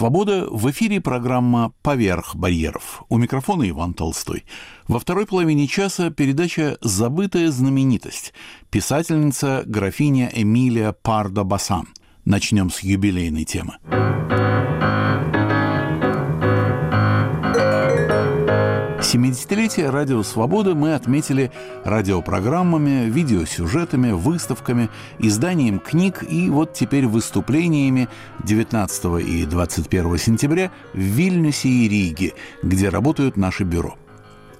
Свобода в эфире программа «Поверх барьеров». У микрофона Иван Толстой. Во второй половине часа передача «Забытая знаменитость». Писательница графиня Эмилия Пардо-Басан. Начнем с юбилейной темы. 70-летие Радио Свобода мы отметили радиопрограммами, видеосюжетами, выставками, изданием книг и вот теперь выступлениями 19 и 21 сентября в Вильнюсе и Риге, где работают наши бюро.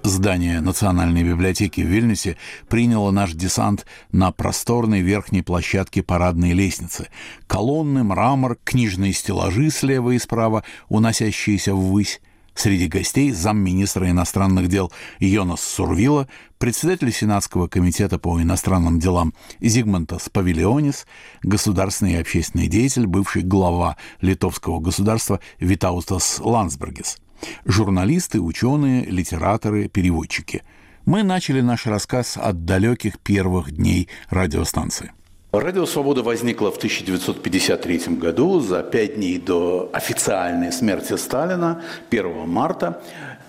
Здание Национальной библиотеки в Вильнюсе приняло наш десант на просторной верхней площадке парадной лестницы. Колонны, мрамор, книжные стеллажи слева и справа, уносящиеся ввысь, Среди гостей замминистра иностранных дел Йонас Сурвила, председатель Сенатского комитета по иностранным делам Зигмантас Павилионис, государственный и общественный деятель, бывший глава литовского государства Витаустас Ландсбергес, журналисты, ученые, литераторы, переводчики. Мы начали наш рассказ от далеких первых дней радиостанции. Радио «Свобода» возникло в 1953 году, за пять дней до официальной смерти Сталина, 1 марта.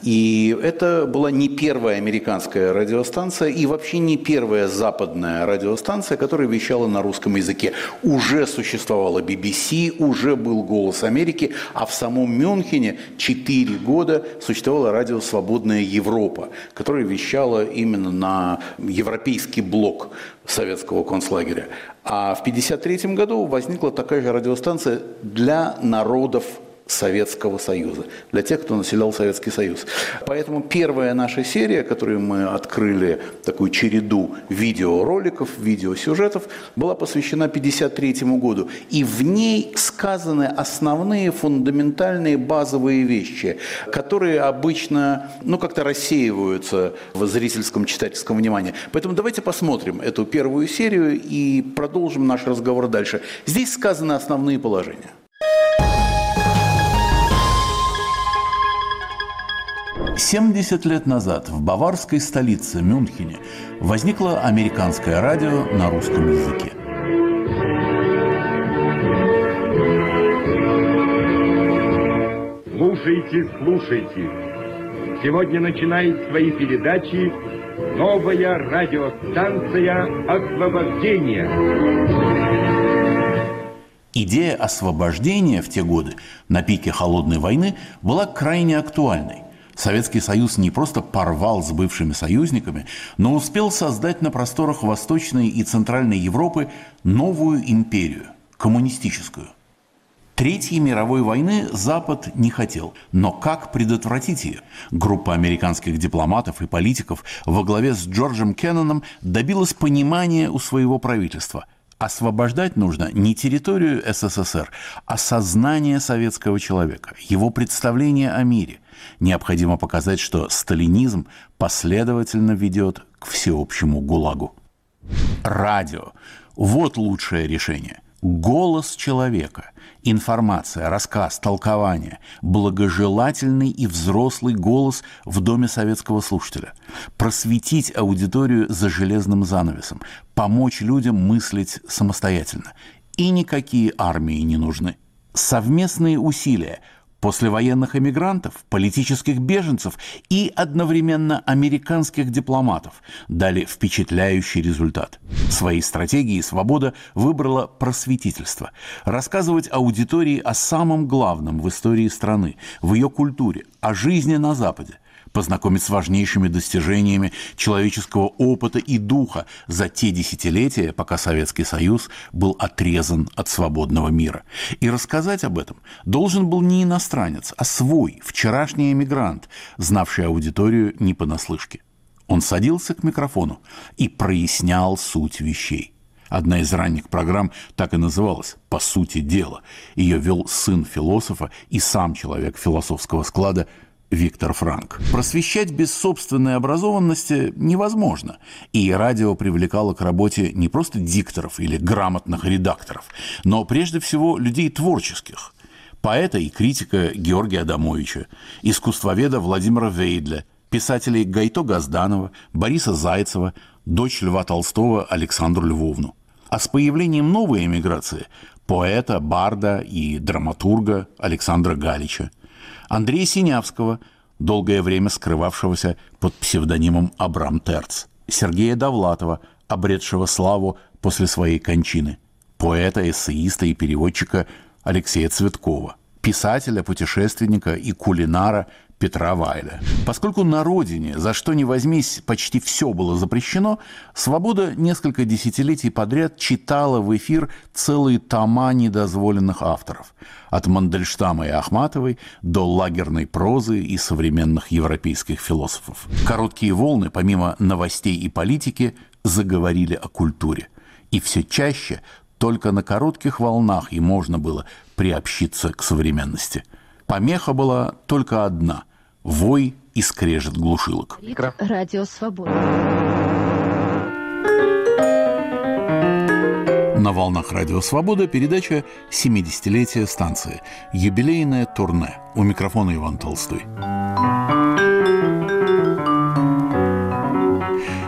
И это была не первая американская радиостанция и вообще не первая западная радиостанция, которая вещала на русском языке. Уже существовала BBC, уже был «Голос Америки», а в самом Мюнхене 4 года существовало радио «Свободная Европа», которое вещало именно на европейский блок советского концлагеря. А в 1953 году возникла такая же радиостанция для народов Советского Союза, для тех, кто населял Советский Союз. Поэтому первая наша серия, которую мы открыли, такую череду видеороликов, видеосюжетов, была посвящена 1953 году. И в ней сказаны основные фундаментальные базовые вещи, которые обычно ну, как-то рассеиваются в зрительском читательском внимании. Поэтому давайте посмотрим эту первую серию и продолжим наш разговор дальше. Здесь сказаны основные положения. 70 лет назад в баварской столице Мюнхене возникло американское радио на русском языке. Слушайте, слушайте. Сегодня начинает свои передачи новая радиостанция «Освобождение». Идея освобождения в те годы, на пике холодной войны, была крайне актуальной. Советский Союз не просто порвал с бывшими союзниками, но успел создать на просторах Восточной и Центральной Европы новую империю – коммунистическую. Третьей мировой войны Запад не хотел, но как предотвратить ее? Группа американских дипломатов и политиков во главе с Джорджем Кенноном добилась понимания у своего правительства – освобождать нужно не территорию СССР, а сознание советского человека, его представление о мире. Необходимо показать, что сталинизм последовательно ведет к всеобщему ГУЛАГу. Радио – вот лучшее решение. Голос человека, информация, рассказ, толкование, благожелательный и взрослый голос в доме советского слушателя, просветить аудиторию за железным занавесом, помочь людям мыслить самостоятельно. И никакие армии не нужны. Совместные усилия – послевоенных эмигрантов, политических беженцев и одновременно американских дипломатов дали впечатляющий результат. Своей стратегией «Свобода» выбрала просветительство. Рассказывать аудитории о самом главном в истории страны, в ее культуре, о жизни на Западе, познакомить с важнейшими достижениями человеческого опыта и духа за те десятилетия, пока Советский Союз был отрезан от свободного мира. И рассказать об этом должен был не иностранец, а свой, вчерашний эмигрант, знавший аудиторию не понаслышке. Он садился к микрофону и прояснял суть вещей. Одна из ранних программ так и называлась «По сути дела». Ее вел сын философа и сам человек философского склада Виктор Франк. Просвещать без собственной образованности невозможно. И радио привлекало к работе не просто дикторов или грамотных редакторов, но прежде всего людей творческих. Поэта и критика Георгия Адамовича, искусствоведа Владимира Вейдля, писателей Гайто Газданова, Бориса Зайцева, дочь Льва Толстого Александру Львовну. А с появлением новой эмиграции поэта, барда и драматурга Александра Галича, Андрея Синявского, долгое время скрывавшегося под псевдонимом Абрам Терц, Сергея Довлатова, обретшего славу после своей кончины, поэта, эссеиста и переводчика Алексея Цветкова, писателя, путешественника и кулинара Петра Вайля. Поскольку на родине, за что ни возьмись, почти все было запрещено, «Свобода» несколько десятилетий подряд читала в эфир целые тома недозволенных авторов. От Мандельштама и Ахматовой до лагерной прозы и современных европейских философов. Короткие волны, помимо новостей и политики, заговорили о культуре. И все чаще только на коротких волнах и можно было приобщиться к современности. Помеха была только одна – вой и скрежет глушилок. Радио Свобода. На волнах Радио Свобода передача «70-летие станции». Юбилейное турне. У микрофона Иван Толстой.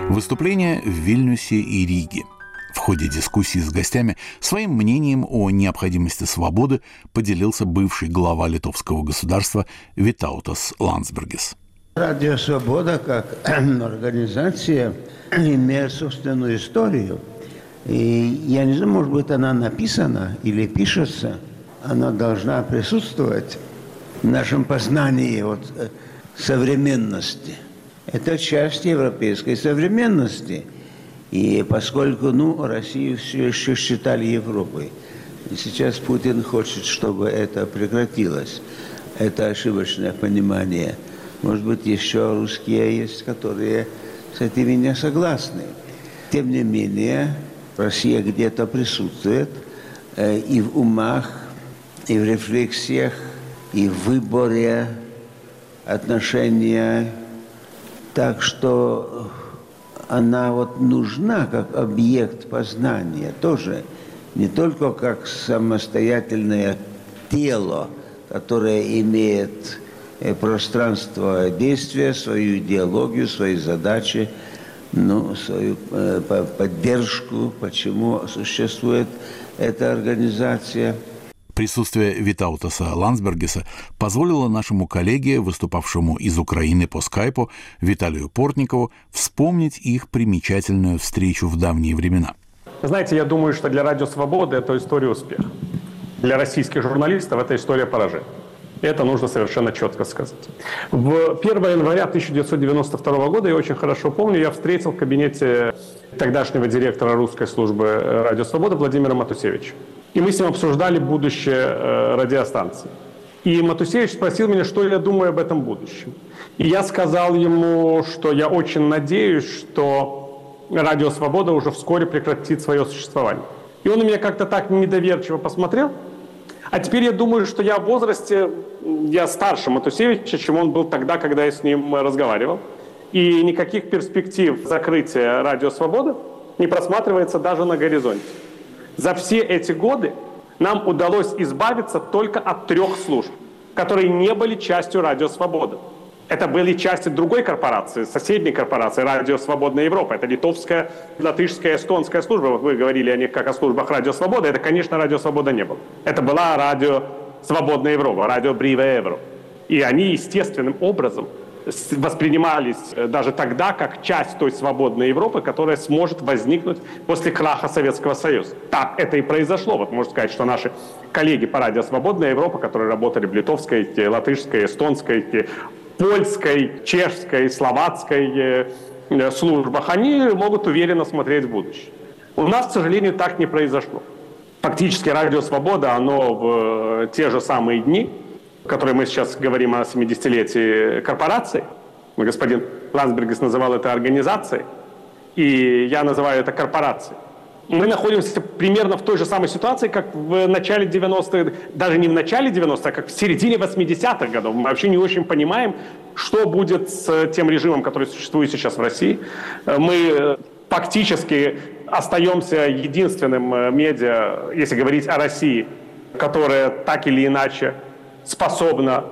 Выступление в Вильнюсе и Риге – в ходе дискуссии с гостями своим мнением о необходимости свободы поделился бывший глава литовского государства Витаутас Ландсбергес. Радио «Свобода» как организация имеет собственную историю. И я не знаю, может быть, она написана или пишется. Она должна присутствовать в нашем познании вот, э, современности. Это часть европейской современности – и поскольку ну, Россию все еще считали Европой, и сейчас Путин хочет, чтобы это прекратилось. Это ошибочное понимание. Может быть, еще русские есть, которые с этими не согласны. Тем не менее, Россия где-то присутствует э, и в умах, и в рефлексиях, и в выборе отношения. Так что она вот нужна как объект познания тоже, не только как самостоятельное тело, которое имеет э, пространство действия, свою идеологию, свои задачи, ну, свою э, поддержку, почему существует эта организация – Присутствие Витаутаса Ландсбергеса позволило нашему коллеге, выступавшему из Украины по скайпу, Виталию Портникову, вспомнить их примечательную встречу в давние времена. Знаете, я думаю, что для Радио Свободы это история успеха. Для российских журналистов это история поражения. Это нужно совершенно четко сказать. В 1 января 1992 года, я очень хорошо помню, я встретил в кабинете тогдашнего директора русской службы «Радио Свобода» Владимира Матусевича. И мы с ним обсуждали будущее э, радиостанции. И Матусевич спросил меня, что я думаю об этом будущем. И я сказал ему, что я очень надеюсь, что Радио Свобода уже вскоре прекратит свое существование. И он на меня как-то так недоверчиво посмотрел. А теперь я думаю, что я в возрасте, я старше Матусевича, чем он был тогда, когда я с ним разговаривал. И никаких перспектив закрытия Радио Свобода не просматривается даже на горизонте. За все эти годы нам удалось избавиться только от трех служб, которые не были частью «Радио Свобода». Это были части другой корпорации, соседней корпорации «Радио Свободная Европа». Это литовская, латышская, эстонская служба. Вот вы говорили о них как о службах «Радио Свобода». Это, конечно, «Радио Свобода» не было. Это была «Радио Свободная Европа», «Радио Бриве Евро». И они естественным образом воспринимались э, даже тогда как часть той свободной Европы, которая сможет возникнуть после краха Советского Союза. Так это и произошло. Вот можно сказать, что наши коллеги по радио «Свободная Европа», которые работали в литовской, латышской, эстонской, польской, чешской, словацкой э, э, службах, они могут уверенно смотреть в будущее. У нас, к сожалению, так не произошло. Фактически радио «Свобода», оно в те же самые дни – которой мы сейчас говорим о 70-летии корпорации, господин Лансбергес называл это организацией, и я называю это корпорацией. Мы находимся примерно в той же самой ситуации, как в начале 90-х, даже не в начале 90-х, а как в середине 80-х годов. Мы вообще не очень понимаем, что будет с тем режимом, который существует сейчас в России. Мы фактически остаемся единственным медиа, если говорить о России, которая так или иначе способна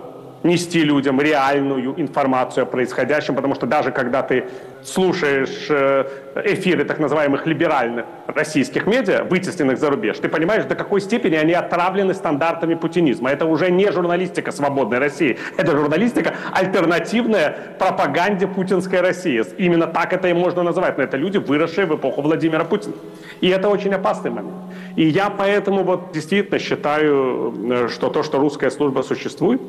нести людям реальную информацию о происходящем, потому что даже когда ты слушаешь э, эфиры так называемых либеральных российских медиа, вытесненных за рубеж, ты понимаешь, до какой степени они отравлены стандартами путинизма. Это уже не журналистика свободной России, это журналистика альтернативная пропаганде путинской России. Именно так это и можно называть. Но это люди, выросшие в эпоху Владимира Путина. И это очень опасный момент. И я поэтому вот действительно считаю, э, что то, что русская служба существует,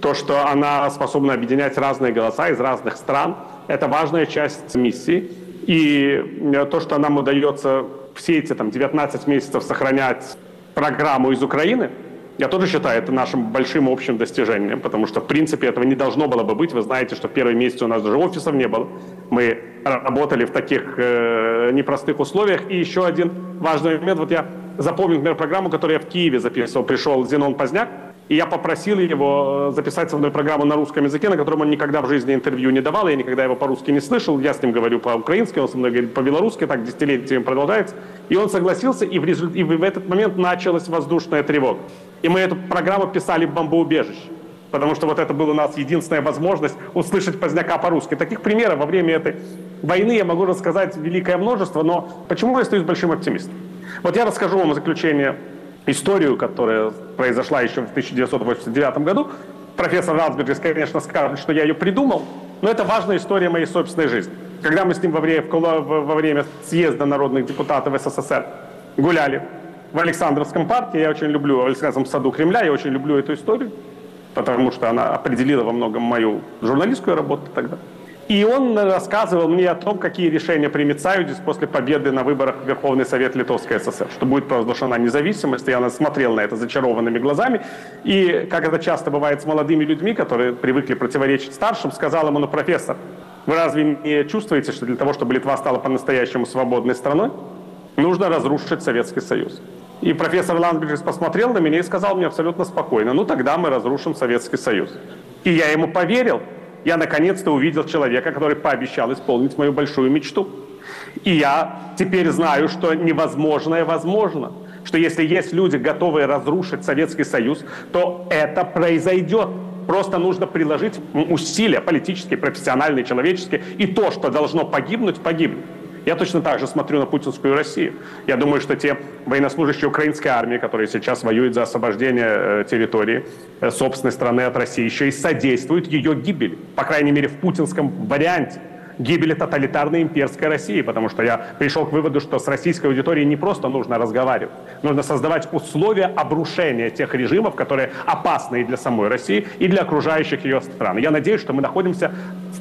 то, что она способна объединять разные голоса из разных стран, это важная часть миссии. И э, то, что нам удается все эти там, 19 месяцев сохранять программу из Украины, я тоже считаю это нашим большим общим достижением, потому что, в принципе, этого не должно было бы быть. Вы знаете, что в первые месяцы у нас даже офисов не было. Мы работали в таких э, непростых условиях. И еще один важный момент. Вот я запомнил, например, программу, которую я в Киеве записывал. Пришел Зенон Поздняк, и я попросил его э, записать со мной программу на русском языке, на котором он никогда в жизни интервью не давал, я никогда его по-русски не слышал. Я с ним говорю по-украински, он со мной говорит по-белорусски, так десятилетиями продолжается. И он согласился, и в, результ... и в этот момент началась воздушная тревога. И мы эту программу писали в бомбоубежище. Потому что вот это была у нас единственная возможность услышать поздняка по-русски. Таких примеров во время этой войны я могу рассказать великое множество, но почему я остаюсь большим оптимистом? Вот я расскажу вам заключение историю, которая произошла еще в 1989 году. Профессор Радберджис, конечно, скажет, что я ее придумал, но это важная история моей собственной жизни. Когда мы с ним во время, во время съезда народных депутатов СССР гуляли в Александровском парке, я очень люблю, в Александровском саду Кремля, я очень люблю эту историю, потому что она определила во многом мою журналистскую работу тогда. И он рассказывал мне о том, какие решения примет Саюдис после победы на выборах в Верховный Совет Литовской ССР, что будет провозглашена независимость. Я смотрел на это зачарованными глазами. И, как это часто бывает с молодыми людьми, которые привыкли противоречить старшим, сказал ему, ну, профессор, вы разве не чувствуете, что для того, чтобы Литва стала по-настоящему свободной страной, нужно разрушить Советский Союз? И профессор Ландбриджес посмотрел на меня и сказал мне абсолютно спокойно, ну тогда мы разрушим Советский Союз. И я ему поверил, я наконец-то увидел человека, который пообещал исполнить мою большую мечту. И я теперь знаю, что невозможное возможно. Что если есть люди, готовые разрушить Советский Союз, то это произойдет. Просто нужно приложить усилия политические, профессиональные, человеческие. И то, что должно погибнуть, погибнет. Я точно так же смотрю на путинскую Россию. Я думаю, что те военнослужащие украинской армии, которые сейчас воюют за освобождение э, территории э, собственной страны от России, еще и содействуют ее гибели. По крайней мере, в путинском варианте гибели тоталитарной имперской России, потому что я пришел к выводу, что с российской аудиторией не просто нужно разговаривать, нужно создавать условия обрушения тех режимов, которые опасны и для самой России, и для окружающих ее стран. Я надеюсь, что мы находимся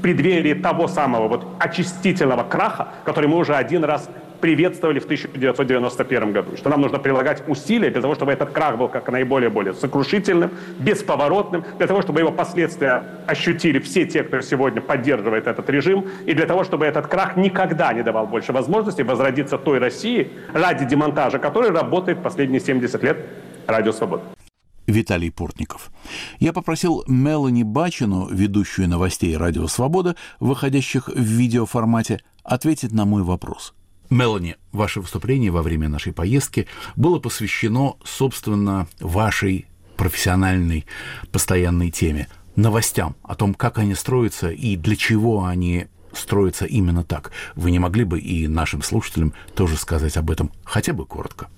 преддверии того самого вот очистительного краха, который мы уже один раз приветствовали в 1991 году, что нам нужно прилагать усилия для того, чтобы этот крах был как наиболее более сокрушительным, бесповоротным, для того, чтобы его последствия ощутили все те, кто сегодня поддерживает этот режим, и для того, чтобы этот крах никогда не давал больше возможности возродиться той России, ради демонтажа которой работает последние 70 лет Радио Свобода. Виталий Портников. Я попросил Мелани Бачину, ведущую новостей «Радио Свобода», выходящих в видеоформате, ответить на мой вопрос – Мелани, ваше выступление во время нашей поездки было посвящено, собственно, вашей профессиональной постоянной теме, новостям, о том, как они строятся и для чего они строятся именно так. Вы не могли бы и нашим слушателям тоже сказать об этом хотя бы коротко?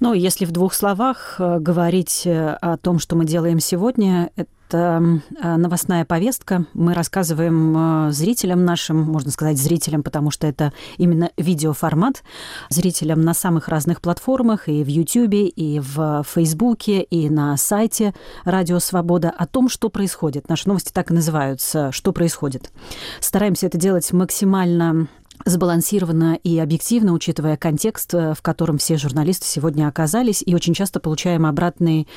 Ну, если в двух словах э, говорить э, о том, что мы делаем сегодня, это э, новостная повестка. Мы рассказываем зрителям нашим, можно сказать, зрителям, потому что это именно видеоформат, зрителям на самых разных платформах, и в Ютьюбе, и в Фейсбуке, и на сайте Радио Свобода о том, что происходит. Наши новости так и называются «Что происходит?». Стараемся это делать максимально сбалансированно и объективно, учитывая контекст, э, в котором все журналисты сегодня оказались, и очень часто получаем обратный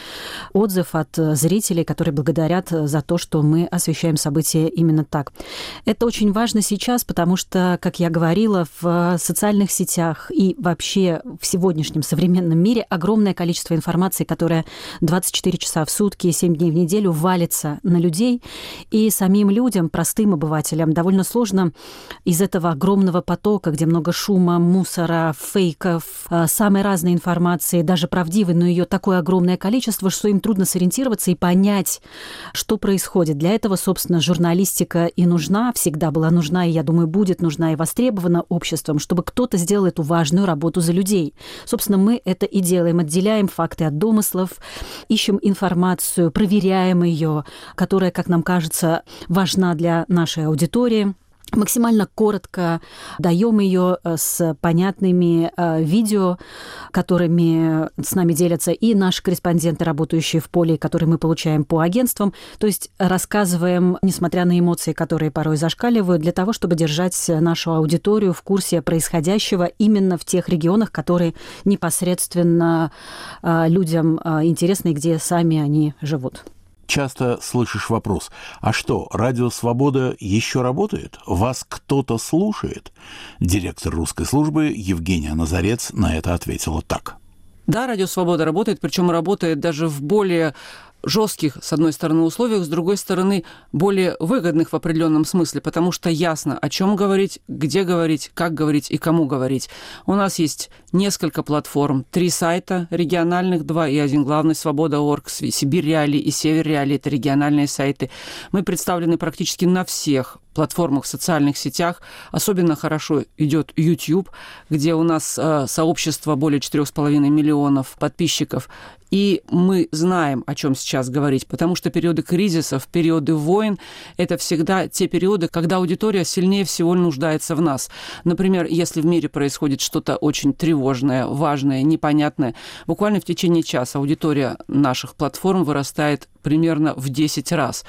отзыв от э, зрителей, которые благодарят э, за то, что мы освещаем события именно так. Это очень важно сейчас, потому что, как я говорила, в социальных сетях и вообще в сегодняшнем современном мире огромное количество информации, которая 24 часа в сутки, 7 дней в неделю валится на людей, и самим людям, простым обывателям, довольно сложно из этого огромного информационного потока, где много шума, мусора, фейков, э, самой разной информации, даже правдивой, но ее такое огромное количество, что им трудно сориентироваться и понять, что происходит. Для этого, собственно, журналистика и нужна, всегда была нужна, и, я думаю, будет нужна и востребована обществом, чтобы кто-то сделал эту важную работу за людей. Собственно, мы это и делаем, отделяем факты от домыслов, ищем информацию, проверяем ее, которая, как нам кажется, важна для нашей аудитории максимально коротко даем ее э, с понятными э, видео, которыми с нами делятся и наши корреспонденты, работающие в поле, которые мы получаем по агентствам. То есть рассказываем, несмотря на эмоции, которые порой зашкаливают, для того, чтобы держать нашу аудиторию в курсе происходящего именно в тех регионах, которые непосредственно э, людям интересны, где сами они живут часто слышишь вопрос, а что, радио «Свобода» еще работает? Вас кто-то слушает? Директор русской службы Евгения Назарец на это ответила так. Да, радио «Свобода» работает, причем работает даже в более жестких, с одной стороны, условиях, с другой стороны, более выгодных в определенном смысле, потому что ясно, о чем говорить, где говорить, как говорить и кому говорить. У нас есть несколько платформ, три сайта региональных, два и один главный, Свобода.орг, Сибирь Реали и Север Реали, это региональные сайты. Мы представлены практически на всех платформах социальных сетях. Особенно хорошо идет YouTube, где у нас э, сообщество более 4,5 миллионов подписчиков. И мы знаем, о чем сейчас говорить, потому что периоды кризисов, периоды войн – это всегда те периоды, когда аудитория сильнее всего нуждается в нас. Например, если в мире происходит что-то очень тревожное, важное, непонятное, буквально в течение часа аудитория наших платформ вырастает примерно в 10 раз.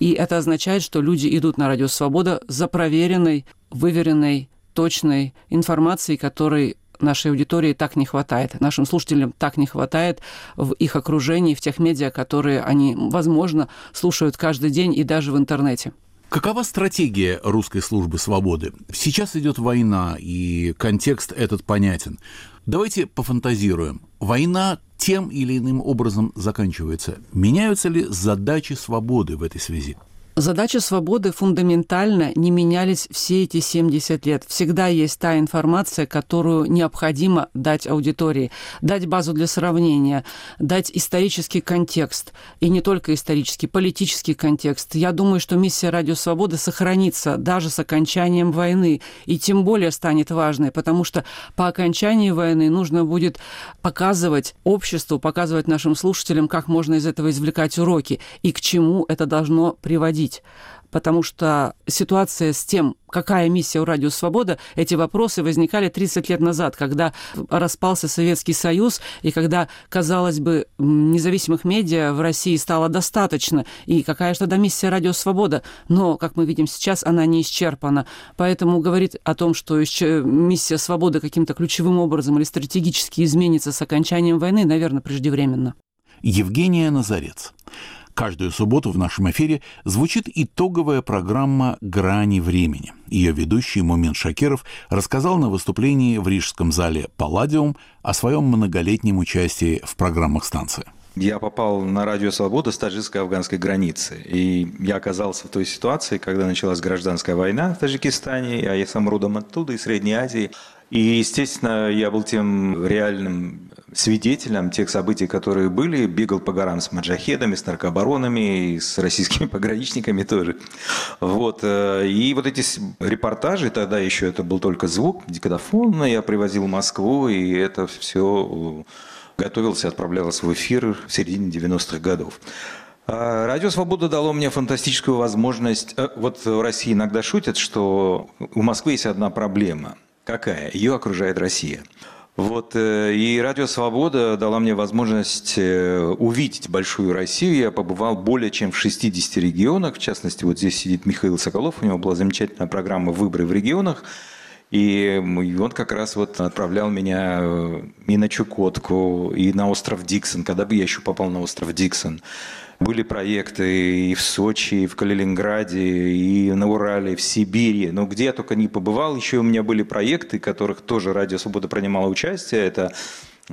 И это означает, что люди идут на Радио Свобода за проверенной, выверенной, точной информацией, которой нашей аудитории так не хватает, нашим слушателям так не хватает в их окружении, в тех медиа, которые они, возможно, слушают каждый день и даже в интернете. Какова стратегия русской службы свободы? Сейчас идет война, и контекст этот понятен. Давайте пофантазируем. Война тем или иным образом заканчивается. Меняются ли задачи свободы в этой связи? Задачи свободы фундаментально не менялись все эти 70 лет. Всегда есть та информация, которую необходимо дать аудитории, дать базу для сравнения, дать исторический контекст. И не только исторический, политический контекст. Я думаю, что миссия Радио Свободы сохранится даже с окончанием войны. И тем более станет важной, потому что по окончании войны нужно будет показывать обществу, показывать нашим слушателям, как можно из этого извлекать уроки и к чему это должно приводить обсудить, потому что ситуация с тем, какая миссия у Радио Свобода, эти вопросы возникали 30 лет назад, когда распался Советский Союз, и когда, казалось бы, независимых медиа в России стало достаточно, и какая же тогда миссия Радио Свобода, но, как мы видим сейчас, она не исчерпана. Поэтому говорить о том, что миссия Свободы каким-то ключевым образом или стратегически изменится с окончанием войны, наверное, преждевременно. Евгения Назарец. Каждую субботу в нашем эфире звучит итоговая программа «Грани времени». Ее ведущий Мумин Шакиров рассказал на выступлении в Рижском зале «Палладиум» о своем многолетнем участии в программах станции. Я попал на радио «Свобода» с таджикско-афганской границы. И я оказался в той ситуации, когда началась гражданская война в Таджикистане, а я сам родом оттуда, из Средней Азии. И, естественно, я был тем реальным свидетелем тех событий, которые были. Бегал по горам с маджахедами, с наркобаронами, и с российскими пограничниками тоже. Вот. Э, и вот эти репортажи, тогда еще это был только звук, диктофон, я привозил в Москву, и это все э, готовился, отправлялось в эфир в середине 90-х годов. А Радио «Свобода» дало мне фантастическую возможность. Э, вот в России иногда шутят, что у Москвы есть одна проблема – Какая? Ее окружает Россия. Вот, э, и Радио Свобода дала мне возможность э, увидеть большую Россию. Я побывал более чем в 60 регионах. В частности, вот здесь сидит Михаил Соколов. У него была замечательная программа «Выборы в регионах». И он как раз вот отправлял меня э, и на Чукотку, и на остров Диксон, когда бы я еще попал на остров Диксон. Были проекты и в Сочи, и в Калининграде, и на Урале, и в Сибири. Но где я только не побывал, еще у меня были проекты, в которых тоже Радио Свобода принимало участие. Это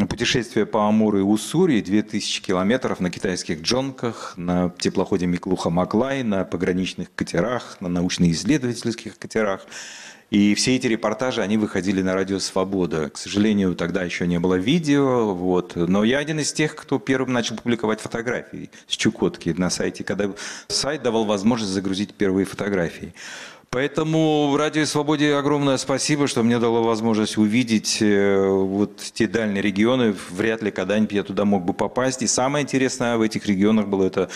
путешествие по Амуру и Уссури, 2000 километров на китайских джонках, на теплоходе Миклуха-Маклай, на пограничных катерах, на научно-исследовательских катерах. И все эти репортажи, они выходили на радио «Свобода». К сожалению, тогда еще не было видео, вот. но я один из тех, кто первым начал публиковать фотографии с Чукотки на сайте, когда сайт давал возможность загрузить первые фотографии. Поэтому Радио Свободе огромное спасибо, что мне дало возможность увидеть э, вот те дальние регионы. Вряд ли когда-нибудь я туда мог бы попасть. И самое интересное в этих регионах было это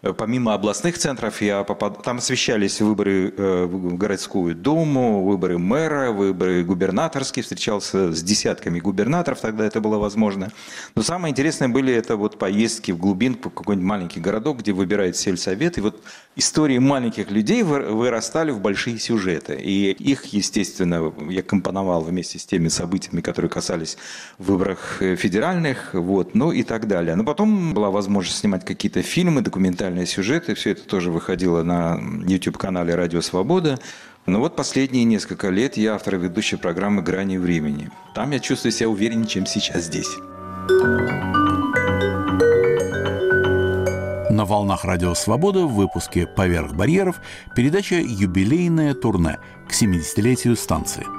помимо областных центров, я попад... там освещались выборы э, в городскую думу, выборы мэра, выборы губернаторские, встречался с десятками губернаторов, тогда это было возможно. Но самое интересное были это вот поездки в глубинку, в какой-нибудь маленький городок, где выбирает сельсовет, и вот истории маленьких людей вырастали в большие сюжеты. И их, естественно, я компоновал вместе с теми событиями, которые касались выборов э, федеральных, вот, ну и так далее. Но потом была возможность снимать какие-то фильмы, документальные документальные сюжеты. Все это тоже выходило на YouTube-канале «Радио Свобода». Но вот последние несколько лет я автор и ведущий программы «Грани времени». Там я чувствую себя увереннее, чем сейчас здесь. На волнах Радио Свобода в выпуске «Поверх барьеров» передача «Юбилейное турне» к 70-летию станции –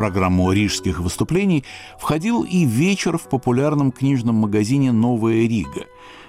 программу рижских выступлений входил и вечер в популярном книжном магазине «Новая Рига».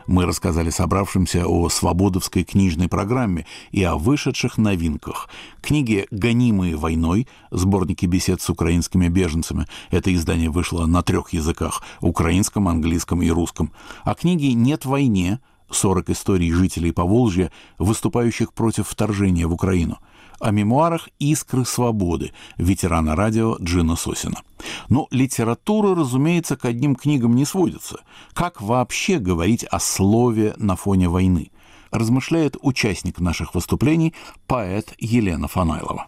Мы рассказали собравшимся о свободовской книжной программе и о вышедших новинках. Книги «Гонимые войной», сборники бесед с украинскими беженцами. Это издание вышло на трех языках – украинском, английском и русском. А книги «Нет войне», 40 историй жителей Поволжья, выступающих против вторжения в Украину – о мемуарах «Искры свободы» ветерана радио Джина Сосина. Но литература, разумеется, к одним книгам не сводится. Как вообще говорить о слове на фоне войны? Размышляет участник наших выступлений, поэт Елена Фанайлова.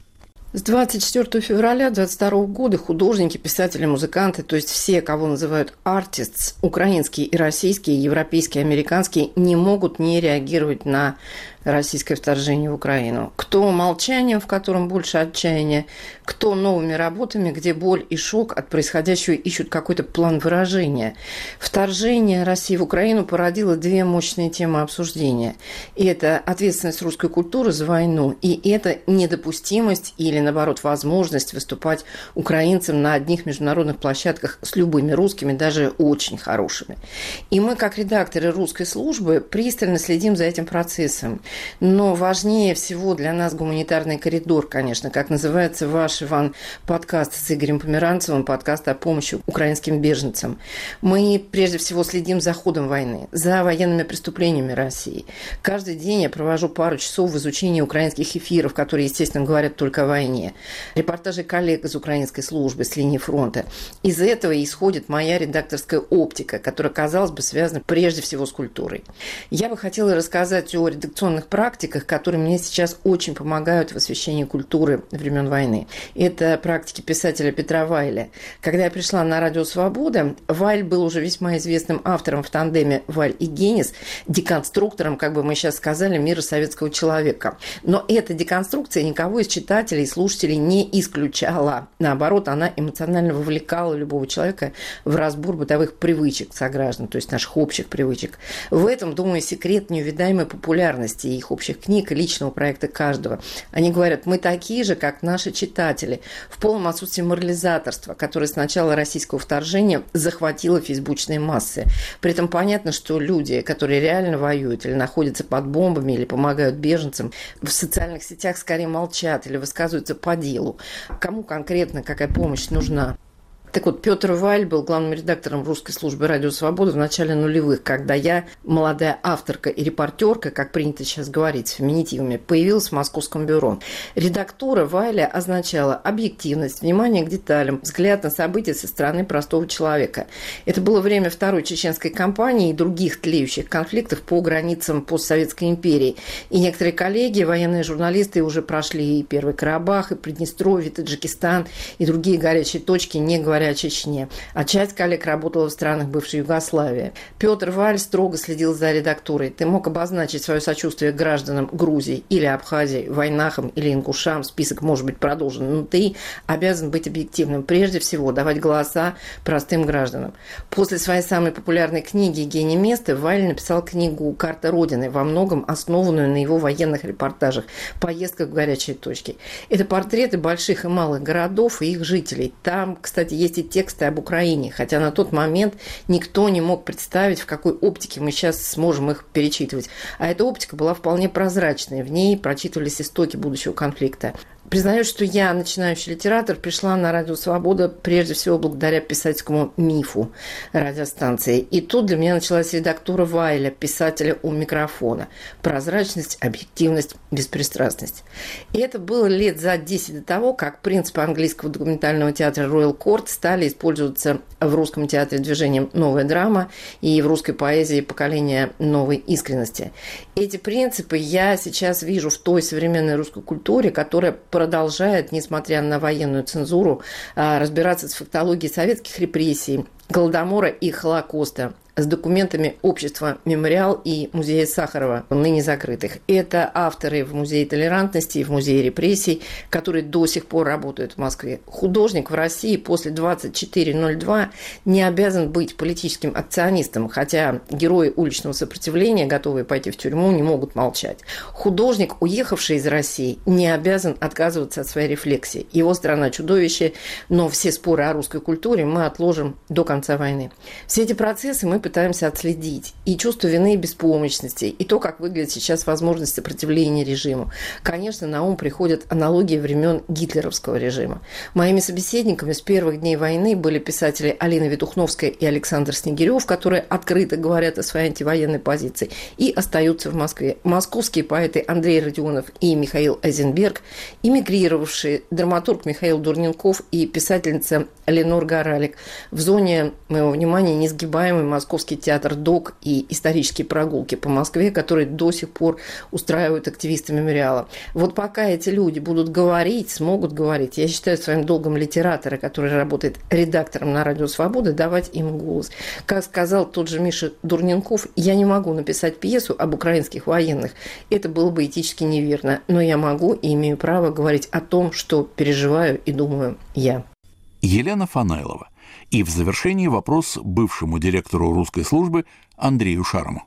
С 24 февраля 22 года художники, писатели, музыканты, то есть все, кого называют artists, украинские и российские, европейские, американские, не могут не реагировать на российское вторжение в Украину. Кто молчанием, в котором больше отчаяния, кто новыми работами, где боль и шок от происходящего ищут какой-то план выражения. Вторжение России в Украину породило две мощные темы обсуждения. И это ответственность русской культуры за войну, и это недопустимость или, наоборот, возможность выступать украинцам на одних международных площадках с любыми русскими, даже очень хорошими. И мы, как редакторы русской службы, пристально следим за этим процессом. Но важнее всего для нас гуманитарный коридор, конечно, как называется ваш, Иван, подкаст с Игорем Померанцевым, подкаст о помощи украинским беженцам. Мы прежде всего следим за ходом войны, за военными преступлениями России. Каждый день я провожу пару часов в изучении украинских эфиров, которые, естественно, говорят только о войне. Репортажи коллег из украинской службы с линии фронта. Из этого исходит моя редакторская оптика, которая, казалось бы, связана прежде всего с культурой. Я бы хотела рассказать о редакционных определенных практиках, которые мне сейчас очень помогают в освещении культуры времен войны. Это практики писателя Петра Вайля. Когда я пришла на Радио Свобода, Вайль был уже весьма известным автором в тандеме Вайль и Генис, деконструктором, как бы мы сейчас сказали, мира советского человека. Но эта деконструкция никого из читателей и слушателей не исключала. Наоборот, она эмоционально вовлекала любого человека в разбор бытовых привычек сограждан, то есть наших общих привычек. В этом, думаю, секрет неувидаемой популярности их общих книг и личного проекта каждого. Они говорят, мы такие же, как наши читатели, в полном отсутствии морализаторства, которое с начала российского вторжения захватило фейсбучные массы. При этом понятно, что люди, которые реально воюют или находятся под бомбами, или помогают беженцам, в социальных сетях скорее молчат или высказываются по делу. Кому конкретно какая помощь нужна? Так вот, Петр Валь был главным редактором русской службы «Радио Свобода» в начале нулевых, когда я, молодая авторка и репортерка, как принято сейчас говорить, с феминитивами, появилась в московском бюро. Редактура Валя означала объективность, внимание к деталям, взгляд на события со стороны простого человека. Это было время Второй Чеченской кампании и других тлеющих конфликтов по границам постсоветской империи. И некоторые коллеги, военные журналисты, уже прошли и Первый Карабах, и Приднестровье, и Таджикистан, и другие горячие точки, не говоря говоря о Чечне, а часть коллег работала в странах бывшей Югославии. Петр Валь строго следил за редактурой. Ты мог обозначить свое сочувствие гражданам Грузии или Абхазии, войнахам или ингушам, список может быть продолжен, но ты обязан быть объективным. Прежде всего, давать голоса простым гражданам. После своей самой популярной книги «Гений места» Валь написал книгу «Карта Родины», во многом основанную на его военных репортажах, поездках в горячие точки. Это портреты больших и малых городов и их жителей. Там, кстати, есть и тексты об Украине, хотя на тот момент никто не мог представить, в какой оптике мы сейчас сможем их перечитывать. А эта оптика была вполне прозрачной, в ней прочитывались истоки будущего конфликта. Признаюсь, что я, начинающий литератор, пришла на Радио Свобода прежде всего благодаря писательскому мифу радиостанции. И тут для меня началась редактура Вайля, писателя у микрофона. Прозрачность, объективность, беспристрастность. И это было лет за 10 до того, как принципы английского документального театра Royal Court стали использоваться в русском театре движением «Новая драма» и в русской поэзии поколения новой искренности. Эти принципы я сейчас вижу в той современной русской культуре, которая продолжает, несмотря на военную цензуру, а, разбираться с фактологией советских репрессий, Голодомора и Холокоста, с документами общества «Мемориал» и музея Сахарова, ныне закрытых. Это авторы в Музее толерантности и в Музее репрессий, которые до сих пор работают в Москве. Художник в России после 24.02 не обязан быть политическим акционистом, хотя герои уличного сопротивления, готовые пойти в тюрьму, не могут молчать. Художник, уехавший из России, не обязан отказываться от своей рефлексии. Его страна чудовище, но все споры о русской культуре мы отложим до конца войны. Все эти процессы мы пытаемся отследить. И чувство вины и беспомощности, и то, как выглядит сейчас возможность сопротивления режиму. Конечно, на ум приходят аналогии времен гитлеровского режима. Моими собеседниками с первых дней войны были писатели Алина Ветухновская и Александр Снегирев, которые открыто говорят о своей антивоенной позиции и остаются в Москве. Московские поэты Андрей Родионов и Михаил Айзенберг, эмигрировавшие драматург Михаил Дурненков и писательница Ленор Горалик. В зоне моего внимания несгибаемый московский Московский театр ДОК и исторические прогулки по Москве, которые до сих пор устраивают активисты мемориала. Вот пока эти люди будут говорить, смогут говорить, я считаю своим долгом литератора, который работает редактором на Радио Свобода, давать им голос. Как сказал тот же Миша Дурненков, я не могу написать пьесу об украинских военных. Это было бы этически неверно. Но я могу и имею право говорить о том, что переживаю и думаю я. Елена Фанайлова и в завершении вопрос бывшему директору русской службы Андрею Шарому.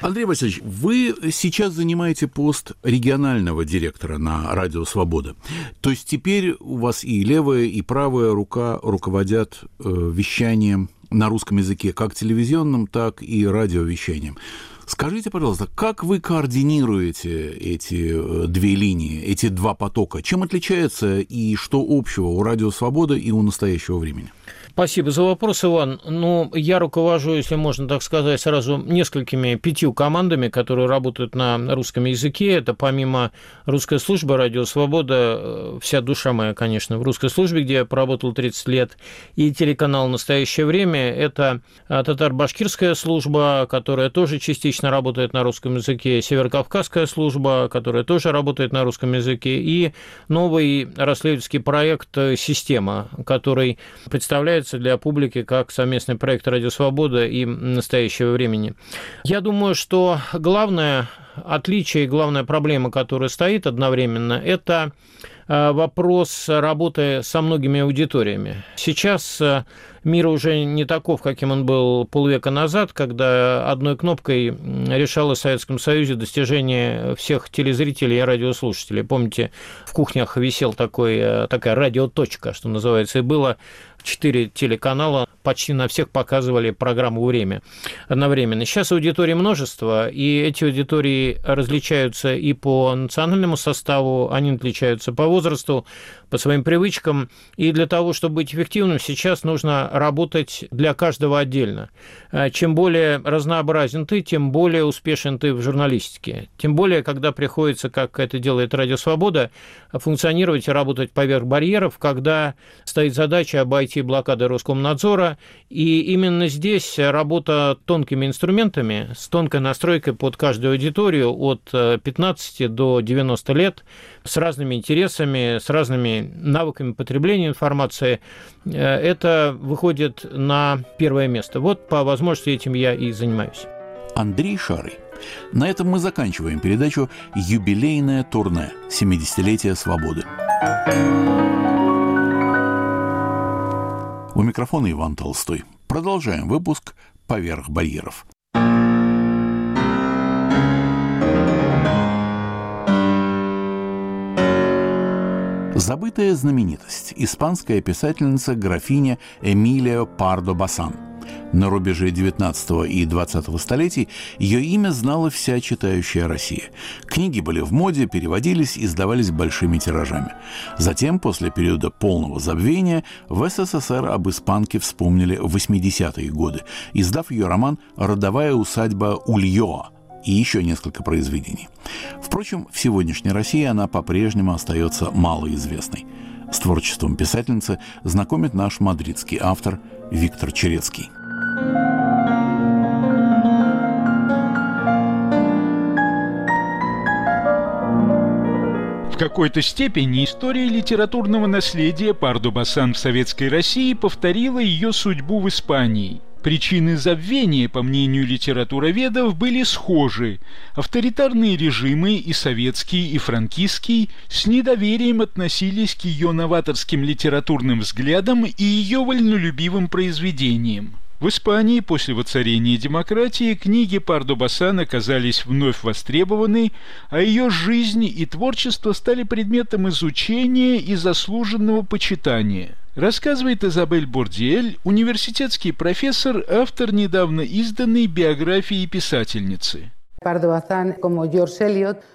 Андрей Васильевич, вы сейчас занимаете пост регионального директора на Радио Свобода. То есть теперь у вас и левая, и правая рука руководят э, вещанием на русском языке, как телевизионным, так и радиовещанием. Скажите, пожалуйста, как вы координируете эти э, две линии, эти два потока? Чем отличается и что общего у Радио Свобода и у настоящего времени? Спасибо за вопрос, Иван. Ну, я руковожу, если можно так сказать, сразу несколькими пятью командами, которые работают на русском языке. Это помимо русской службы «Радио Свобода», э, вся душа моя, конечно, в русской службе, где я поработал 30 лет, и телеканал «Настоящее время». Это э, татар-башкирская служба, которая тоже частично работает на русском языке, северокавказская служба, которая тоже работает на русском языке, и новый расследовательский проект «Система», который представляет представляется для публики как совместный проект «Радио Свобода» и «Настоящего времени». Я думаю, что главное отличие и главная проблема, которая стоит одновременно, это э, вопрос работы со многими аудиториями. Сейчас э, мир уже не таков, каким он был полвека назад, когда одной кнопкой решалось в Советском Союзе достижение всех телезрителей и радиослушателей. Помните, в кухнях висел такой, э, такая радиоточка, что называется, и было четыре телеканала, почти на всех показывали программу «Время» одновременно. Сейчас аудитории множество, и эти аудитории различаются и по национальному составу, они отличаются по возрасту, по своим привычкам. И для того, чтобы быть эффективным, сейчас нужно работать для каждого отдельно. Э, чем более разнообразен ты, тем более успешен ты в журналистике. Тем более, когда приходится, как это делает Радио Свобода, функционировать и работать поверх барьеров, когда стоит задача обойти IT-блокады Роскомнадзора. И именно здесь работа тонкими инструментами, с тонкой настройкой под каждую аудиторию от 15 э, до 90 лет, с разными интересами, с разными навыками потребления информации, э, это выходит на первое место. Вот по возможности этим я и занимаюсь. Андрей Шарый. На этом мы заканчиваем передачу «Юбилейное турне. 70-летие свободы». У микрофона Иван Толстой. Продолжаем выпуск «Поверх барьеров». Забытая знаменитость – испанская писательница графиня Эмилия Пардо Басан – на рубеже 19 и 20 столетий ее имя знала вся читающая Россия. Книги были в моде, переводились и издавались большими тиражами. Затем, после периода полного забвения, в СССР об испанке вспомнили в 80-е годы, издав ее роман «Родовая усадьба Ульоа», и еще несколько произведений. Впрочем, в сегодняшней России она по-прежнему остается малоизвестной. С творчеством писательницы знакомит наш мадридский автор Виктор Черецкий. В какой-то степени история литературного наследия Парду Басан в Советской России повторила ее судьбу в Испании. Причины забвения, по мнению литературоведов, были схожи. Авторитарные режимы, и советский, и франкистский, с недоверием относились к ее новаторским литературным взглядам и ее вольнолюбивым произведениям. В Испании после воцарения демократии книги Пардо Басан оказались вновь востребованы, а ее жизнь и творчество стали предметом изучения и заслуженного почитания. Рассказывает Изабель Бордиэль, университетский профессор, автор недавно изданной биографии писательницы.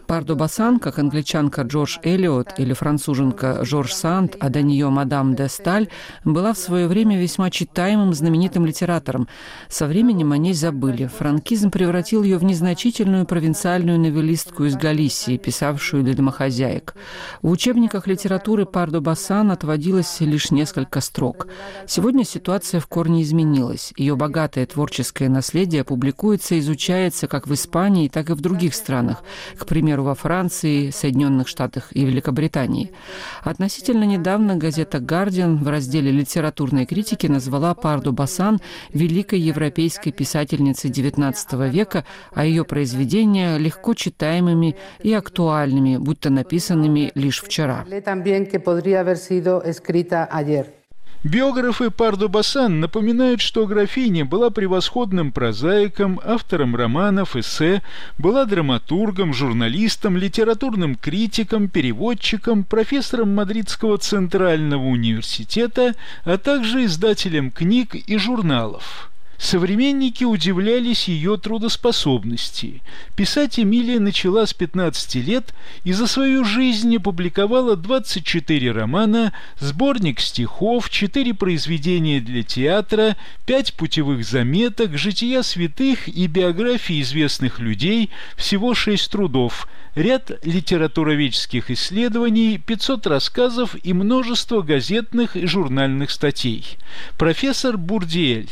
Пардо Басан, как англичанка Джордж Эллиот или француженка Жорж Санд, а до нее мадам де Сталь, была в свое время весьма читаемым знаменитым литератором. Со временем о ней забыли. Франкизм превратил ее в незначительную провинциальную новеллистку из Галисии, писавшую для домохозяек. В учебниках литературы Пардо Басан отводилось лишь несколько строк. Сегодня ситуация в корне изменилась. Ее богатое творческое наследие публикуется и изучается как в Испании, Германии, так и в других странах, к примеру, во Франции, Соединенных Штатах и Великобритании. Относительно недавно газета «Гардиан» в разделе литературной критики назвала Парду Басан великой европейской писательницей XIX века, а ее произведения легко читаемыми и актуальными, будто написанными лишь вчера. Биографы Пардо Басан напоминают, что графиня была превосходным прозаиком, автором романов, эссе, была драматургом, журналистом, литературным критиком, переводчиком, профессором Мадридского центрального университета, а также издателем книг и журналов. Современники удивлялись ее трудоспособности. Писать Эмилия начала с 15 лет и за свою жизнь опубликовала 24 романа, сборник стихов, 4 произведения для театра, 5 путевых заметок, жития святых и биографии известных людей, всего 6 трудов, ряд литературоведческих исследований, 500 рассказов и множество газетных и журнальных статей. Профессор Бурдиэль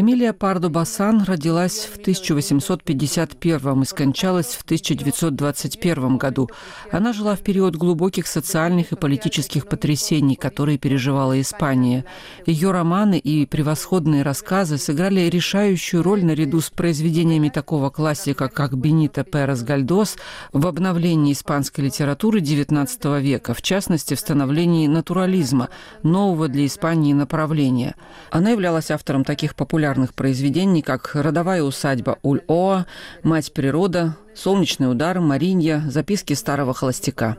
Эмилия Пардо Басан родилась в 1851 и скончалась в 1921 году. Она жила в период глубоких социальных и политических потрясений, которые переживала Испания. Ее романы и превосходные рассказы сыграли решающую роль наряду с произведениями такого классика, как Бенито Перес Гальдос, в обновлении испанской литературы XIX века, в частности, в становлении натурализма, нового для Испании направления. Она являлась автором таких популярных произведений, как «Родовая усадьба Уль-Оа», «Мать природа», «Солнечный удар», «Маринья», «Записки старого холостяка».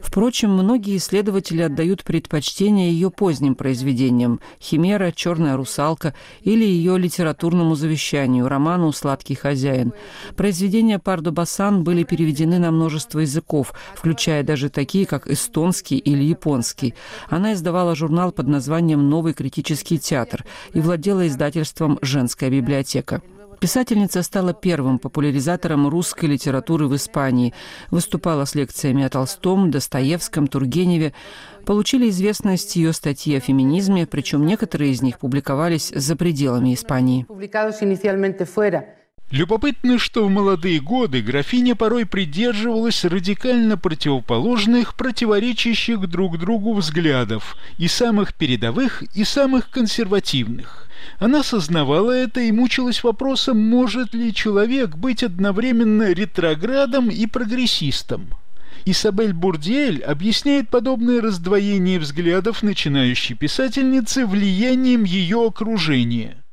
Впрочем, многие исследователи отдают предпочтение ее поздним произведениям «Химера», «Черная русалка» или ее литературному завещанию, роману «Сладкий хозяин». Произведения Пардо Басан были переведены на множество языков, включая даже такие, как эстонский или японский. Она издавала журнал под названием «Новый критический театр» и владела издательством «Женская библиотека». Писательница стала первым популяризатором русской литературы в Испании, выступала с лекциями о Толстом, Достоевском, Тургеневе. Получили известность ее статьи о феминизме, причем некоторые из них публиковались за пределами Испании. Любопытно, что в молодые годы графиня порой придерживалась радикально противоположных, противоречащих друг другу взглядов, и самых передовых, и самых консервативных. Она сознавала это и мучилась вопросом, может ли человек быть одновременно ретроградом и прогрессистом. Исабель Бурдиэль объясняет подобное раздвоение взглядов начинающей писательницы влиянием ее окружения –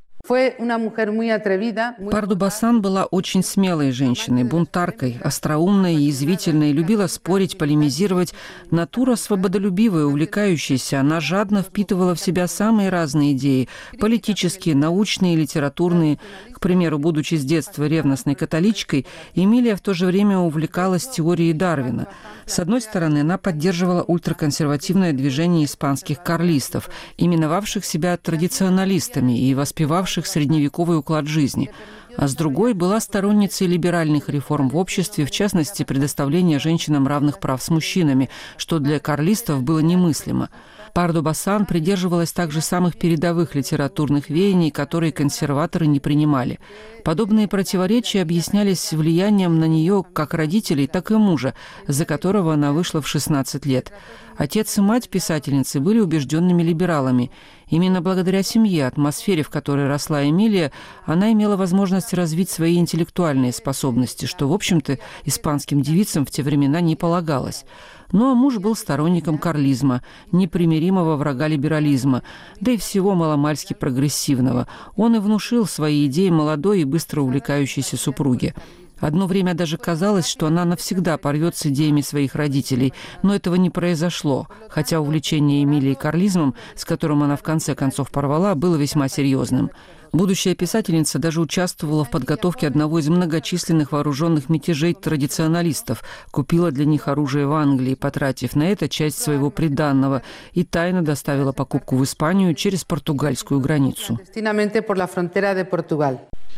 Парду Басан была очень смелой женщиной, бунтаркой, остроумной и язвительной, любила спорить, полемизировать. Натура свободолюбивая, увлекающаяся, она жадно впитывала в себя самые разные идеи – политические, научные, литературные. К примеру, будучи с детства ревностной католичкой, Эмилия в то же время увлекалась теорией Дарвина. С одной стороны, она поддерживала ультраконсервативное движение испанских карлистов, именовавших себя традиционалистами и воспевавших средневековый уклад жизни, а с другой была сторонницей либеральных реформ в обществе, в частности, предоставления женщинам равных прав с мужчинами, что для карлистов было немыслимо. Пардо Басан придерживалась также самых передовых литературных веяний, которые консерваторы не принимали. Подобные противоречия объяснялись влиянием на нее как родителей, так и мужа, за которого она вышла в 16 лет. Отец и мать писательницы были убежденными либералами. Именно благодаря семье, атмосфере, в которой росла Эмилия, она имела возможность развить свои интеллектуальные способности, что, в общем-то, испанским девицам в те времена не полагалось. Ну а муж был сторонником карлизма, непримиримого врага либерализма, да и всего маломальски прогрессивного. Он и внушил свои идеи молодой и быстро увлекающейся супруге. Одно время даже казалось, что она навсегда порвет с идеями своих родителей, но этого не произошло, хотя увлечение Эмилией карлизмом, с которым она в конце концов порвала, было весьма серьезным. Будущая писательница даже участвовала в подготовке одного из многочисленных вооруженных мятежей традиционалистов, купила для них оружие в Англии, потратив на это часть своего приданного, и тайно доставила покупку в Испанию через португальскую границу.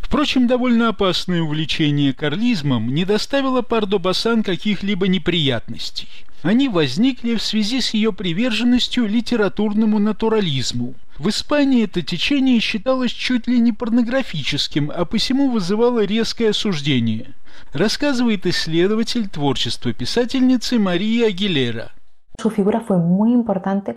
Впрочем, довольно опасное увлечение карлизмом не доставило Пардо Басан каких-либо неприятностей. Они возникли в связи с ее приверженностью литературному натурализму. В Испании это течение считалось чуть ли не порнографическим, а посему вызывало резкое осуждение. Рассказывает исследователь творчества писательницы Мария Агилера –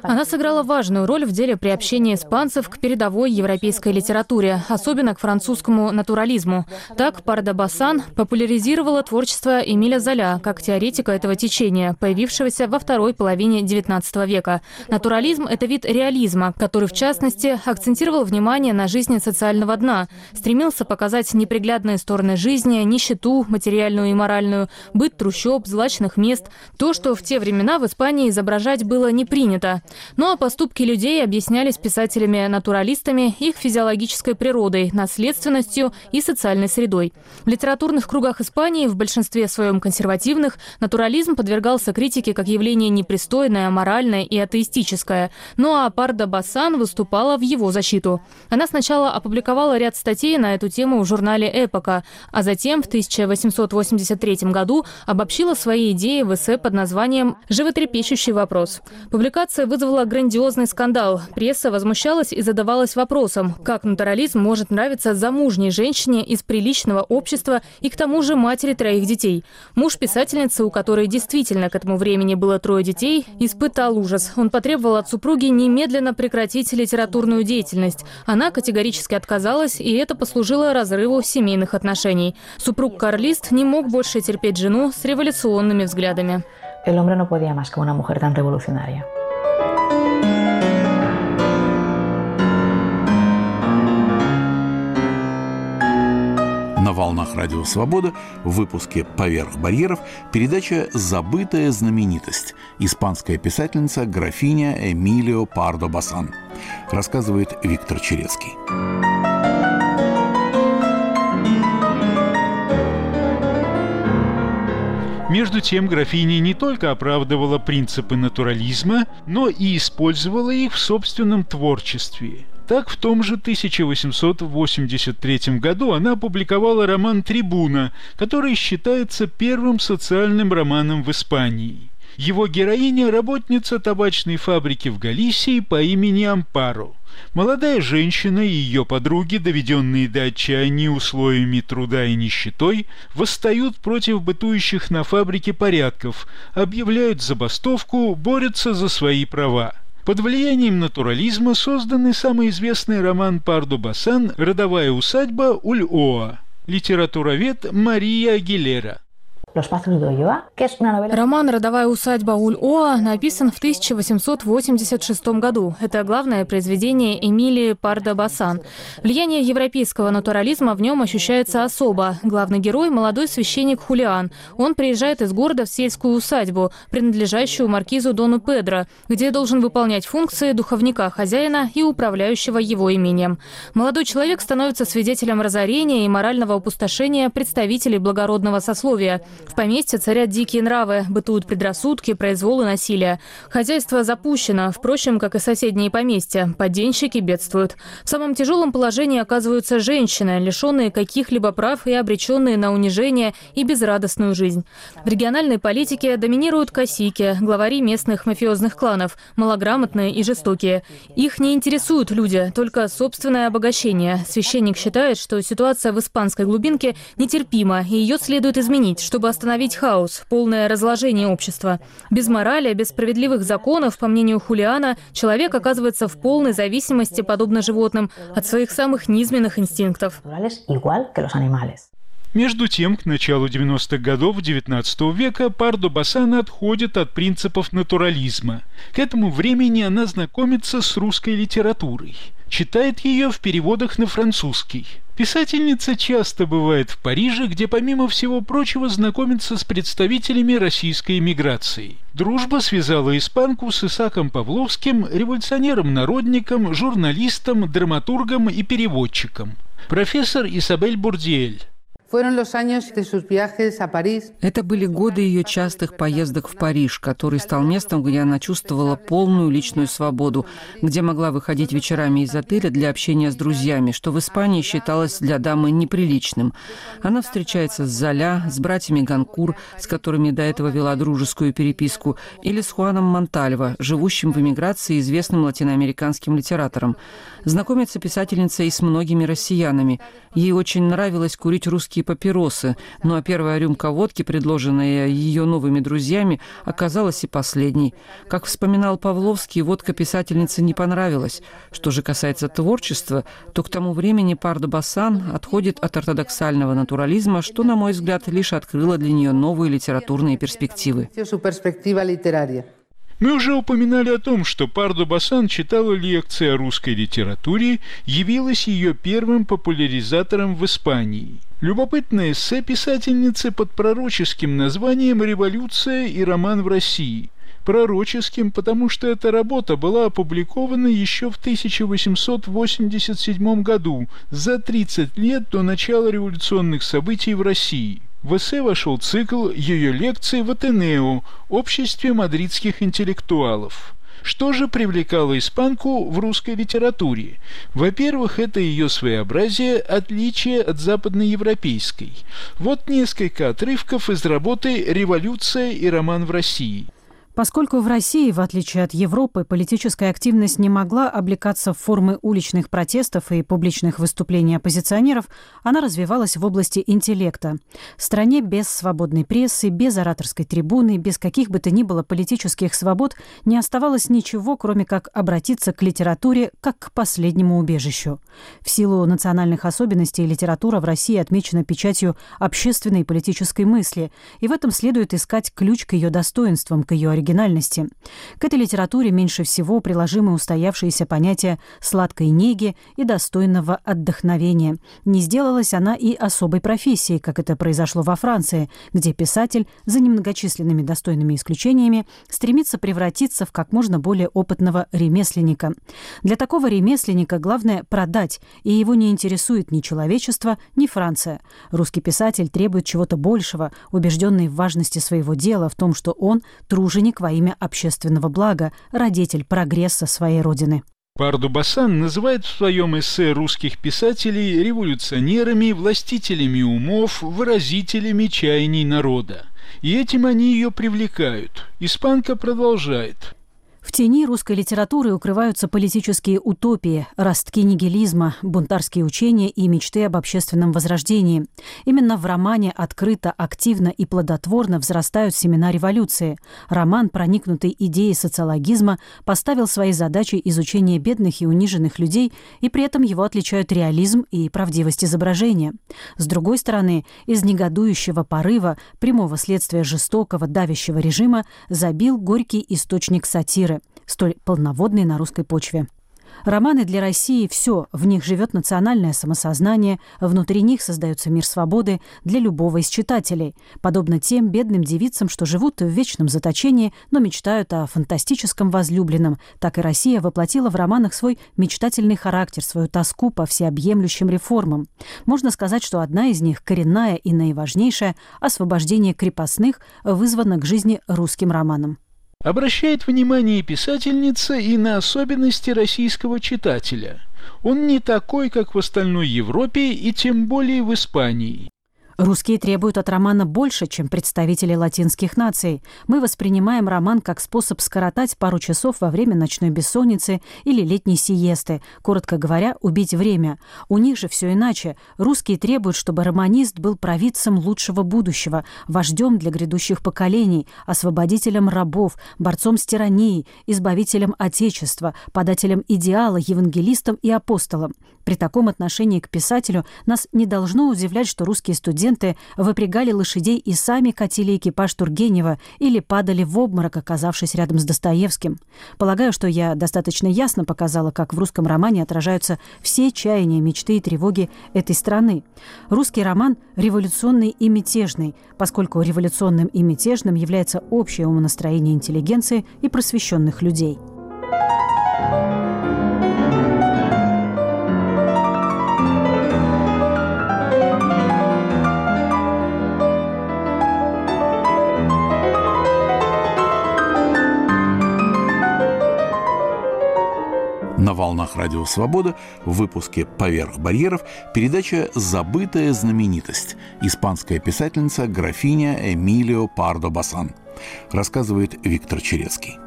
она сыграла важную роль в деле приобщения испанцев к передовой европейской литературе, особенно к французскому натурализму. Так Парда Басан популяризировала творчество Эмиля Золя как теоретика этого течения, появившегося во второй половине XIX века. Натурализм – это вид реализма, который, в частности, акцентировал внимание на жизни социального дна, стремился показать неприглядные стороны жизни, нищету, материальную и моральную, быт трущоб, злачных мест, то, что в те времена в Испании изображать было не принято. Ну а поступки людей объяснялись писателями-натуралистами их физиологической природой, наследственностью и социальной средой. В литературных кругах Испании, в большинстве своем консервативных, натурализм подвергался критике как явление непристойное, аморальное и атеистическое. Ну а Парда Басан выступала в его защиту. Она сначала опубликовала ряд статей на эту тему в журнале «Эпока», а затем в 1883 году обобщила свои идеи в эссе под названием «Животрепещущий следующий вопрос. Публикация вызвала грандиозный скандал. Пресса возмущалась и задавалась вопросом, как натурализм может нравиться замужней женщине из приличного общества и к тому же матери троих детей. Муж писательницы, у которой действительно к этому времени было трое детей, испытал ужас. Он потребовал от супруги немедленно прекратить литературную деятельность. Она категорически отказалась, и это послужило разрыву семейных отношений. Супруг Карлист не мог больше терпеть жену с революционными взглядами. El hombre no podía más que una mujer tan revolucionaria. На волнах Радио Свобода в выпуске «Поверх барьеров» передача «Забытая знаменитость» испанская писательница графиня Эмилио Пардо Басан. Рассказывает Виктор Черецкий. Между тем, графиня не только оправдывала принципы натурализма, но и использовала их в собственном творчестве. Так, в том же 1883 году она опубликовала роман «Трибуна», который считается первым социальным романом в Испании. Его героиня – работница табачной фабрики в Галисии по имени Ампаро. Молодая женщина и ее подруги, доведенные до отчаяния условиями труда и нищетой, восстают против бытующих на фабрике порядков, объявляют забастовку, борются за свои права. Под влиянием натурализма создан самый известный роман Пардо Басан «Родовая усадьба Уль-Оа». Литературовед Мария Агилера. Роман «Родовая усадьба Уль-Оа» написан в 1886 году. Это главное произведение Эмилии Парда-Басан. Влияние европейского натурализма в нем ощущается особо. Главный герой – молодой священник Хулиан. Он приезжает из города в сельскую усадьбу, принадлежащую маркизу Дону Педро, где должен выполнять функции духовника хозяина и управляющего его имением. Молодой человек становится свидетелем разорения и морального опустошения представителей благородного сословия – в поместье царят дикие нравы, бытуют предрассудки, произвол и насилие. Хозяйство запущено, впрочем, как и соседние поместья. Подденщики бедствуют. В самом тяжелом положении оказываются женщины, лишенные каких-либо прав и обреченные на унижение и безрадостную жизнь. В региональной политике доминируют косики, главари местных мафиозных кланов, малограмотные и жестокие. Их не интересуют люди, только собственное обогащение. Священник считает, что ситуация в испанской глубинке нетерпима, и ее следует изменить, чтобы остановить хаос, полное разложение общества. Без морали, без справедливых законов, по мнению Хулиана, человек оказывается в полной зависимости, подобно животным, от своих самых низменных инстинктов. Между тем, к началу 90-х годов XIX века Пардо Бассана отходит от принципов натурализма. К этому времени она знакомится с русской литературой. Читает ее в переводах на французский. Писательница часто бывает в Париже, где помимо всего прочего знакомится с представителями российской эмиграции. Дружба связала испанку с Исаком Павловским, революционером-народником, журналистом, драматургом и переводчиком. Профессор Исабель Бурдиэль это были годы ее частых поездок в Париж, который стал местом, где она чувствовала полную личную свободу, где могла выходить вечерами из отеля для общения с друзьями, что в Испании считалось для дамы неприличным. Она встречается с Золя, с братьями Ганкур, с которыми до этого вела дружескую переписку, или с Хуаном Монтальво, живущим в эмиграции известным латиноамериканским литератором. Знакомится писательница и с многими россиянами. Ей очень нравилось курить русские русские папиросы, ну а первая рюмка водки, предложенная ее новыми друзьями, оказалась и последней. Как вспоминал Павловский, водка писательнице не понравилась. Что же касается творчества, то к тому времени Пардо Бассан отходит от ортодоксального натурализма, что, на мой взгляд, лишь открыло для нее новые литературные перспективы. Мы уже упоминали о том, что Пардо Басан читала лекции о русской литературе, явилась ее первым популяризатором в Испании. Любопытное эссе писательницы под пророческим названием «Революция и роман в России», пророческим, потому что эта работа была опубликована еще в 1887 году, за 30 лет до начала революционных событий в России. В эссе вошел цикл ее лекций в Атенео, обществе мадридских интеллектуалов. Что же привлекало испанку в русской литературе? Во-первых, это ее своеобразие, отличие от западноевропейской. Вот несколько отрывков из работы «Революция и роман в России». Поскольку в России, в отличие от Европы, политическая активность не могла облекаться в формы уличных протестов и публичных выступлений оппозиционеров, она развивалась в области интеллекта. В стране без свободной прессы, без ораторской трибуны, без каких бы то ни было политических свобод не оставалось ничего, кроме как обратиться к литературе как к последнему убежищу. В силу национальных особенностей литература в России отмечена печатью общественной и политической мысли, и в этом следует искать ключ к ее достоинствам, к ее оригинальности. К этой литературе меньше всего приложимы устоявшиеся понятия сладкой неги и достойного отдохновения. Не сделалась она и особой профессией, как это произошло во Франции, где писатель, за немногочисленными достойными исключениями, стремится превратиться в как можно более опытного ремесленника. Для такого ремесленника главное продать, и его не интересует ни человечество, ни Франция. Русский писатель требует чего-то большего, убежденный в важности своего дела, в том, что он труженик во имя общественного блага, родитель прогресса своей родины. Парду-Басан называет в своем эссе русских писателей революционерами, властителями умов, выразителями чаяний народа. И этим они ее привлекают. Испанка продолжает. В тени русской литературы укрываются политические утопии, ростки нигилизма, бунтарские учения и мечты об общественном возрождении. Именно в романе открыто, активно и плодотворно взрастают семена революции. Роман, проникнутый идеей социологизма, поставил своей задачей изучение бедных и униженных людей, и при этом его отличают реализм и правдивость изображения. С другой стороны, из негодующего порыва, прямого следствия жестокого, давящего режима, забил горький источник сатиры столь полноводные на русской почве. Романы для России – все, в них живет национальное самосознание, внутри них создается мир свободы для любого из читателей, подобно тем бедным девицам, что живут в вечном заточении, но мечтают о фантастическом возлюбленном. Так и Россия воплотила в романах свой мечтательный характер, свою тоску по всеобъемлющим реформам. Можно сказать, что одна из них, коренная и наиважнейшая – освобождение крепостных, вызвано к жизни русским романом. Обращает внимание писательница и на особенности российского читателя. Он не такой, как в остальной Европе и тем более в Испании. Русские требуют от романа больше, чем представители латинских наций. Мы воспринимаем роман как способ скоротать пару часов во время ночной бессонницы или летней сиесты, коротко говоря, убить время. У них же все иначе. Русские требуют, чтобы романист был провидцем лучшего будущего, вождем для грядущих поколений, освободителем рабов, борцом с тиранией, избавителем Отечества, подателем идеала, евангелистом и апостолом. При таком отношении к писателю нас не должно удивлять, что русские студенты выпрягали лошадей и сами катили экипаж Тургенева или падали в обморок, оказавшись рядом с Достоевским. Полагаю, что я достаточно ясно показала, как в русском романе отражаются все чаяния, мечты и тревоги этой страны. Русский роман революционный и мятежный, поскольку революционным и мятежным является общее умонастроение интеллигенции и просвещенных людей. На волнах Радио Свобода в выпуске «Поверх барьеров» передача «Забытая знаменитость» испанская писательница графиня Эмилио Пардо Басан. Рассказывает Виктор Черецкий.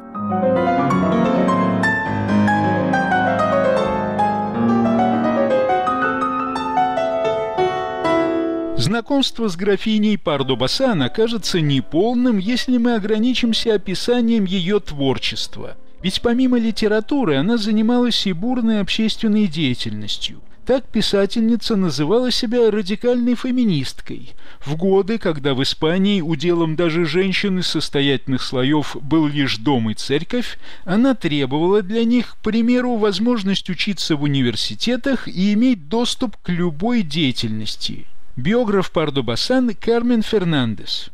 Знакомство с графиней Пардо Басан окажется неполным, если мы ограничимся описанием ее творчества – ведь помимо литературы она занималась и бурной общественной деятельностью. Так писательница называла себя радикальной феминисткой. В годы, когда в Испании уделом даже женщин из состоятельных слоев был лишь дом и церковь, она требовала для них, к примеру, возможность учиться в университетах и иметь доступ к любой деятельности. Биограф Пардо Басан Кармен Фернандес.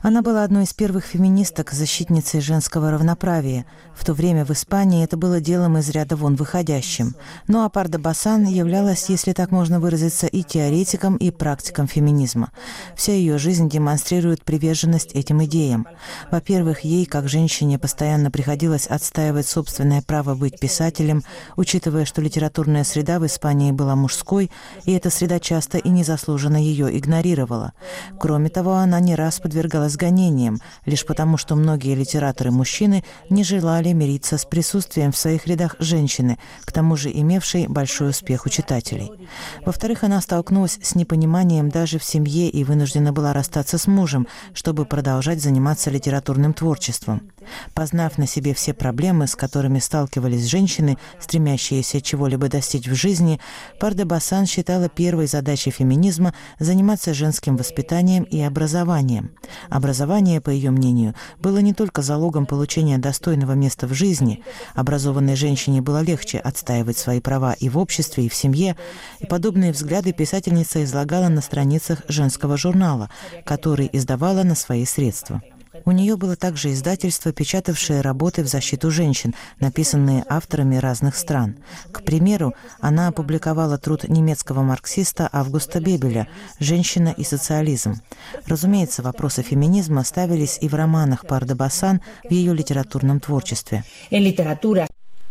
Она была одной из первых феминисток, защитницей женского равноправия. В то время в Испании это было делом из ряда вон выходящим. Но Апарда Басан являлась, если так можно выразиться, и теоретиком, и практиком феминизма. Вся ее жизнь демонстрирует приверженность этим идеям. Во-первых, ей, как женщине, постоянно приходилось отстаивать собственное право быть писателем, учитывая, что литературная среда в Испании была мужской, и эта среда часто и незаслуженно ее игнорировала чувствовала. Кроме того, она не раз подвергалась гонениям, лишь потому, что многие литераторы-мужчины не желали мириться с присутствием в своих рядах женщины, к тому же имевшей большой успех у читателей. Во-вторых, она столкнулась с непониманием даже в семье и вынуждена была расстаться с мужем, чтобы продолжать заниматься литературным творчеством. Познав на себе все проблемы, с которыми сталкивались женщины, стремящиеся чего-либо достичь в жизни, Парде Басан считала первой задачей феминизма заниматься женским воспитанием и образованием. Образование, по ее мнению, было не только залогом получения достойного места в жизни. Образованной женщине было легче отстаивать свои права и в обществе, и в семье, и подобные взгляды писательница излагала на страницах женского журнала, который издавала на свои средства. У нее было также издательство, печатавшее работы в защиту женщин, написанные авторами разных стран. К примеру, она опубликовала труд немецкого марксиста Августа Бебеля «Женщина и социализм». Разумеется, вопросы феминизма ставились и в романах Парда Басан в ее литературном творчестве.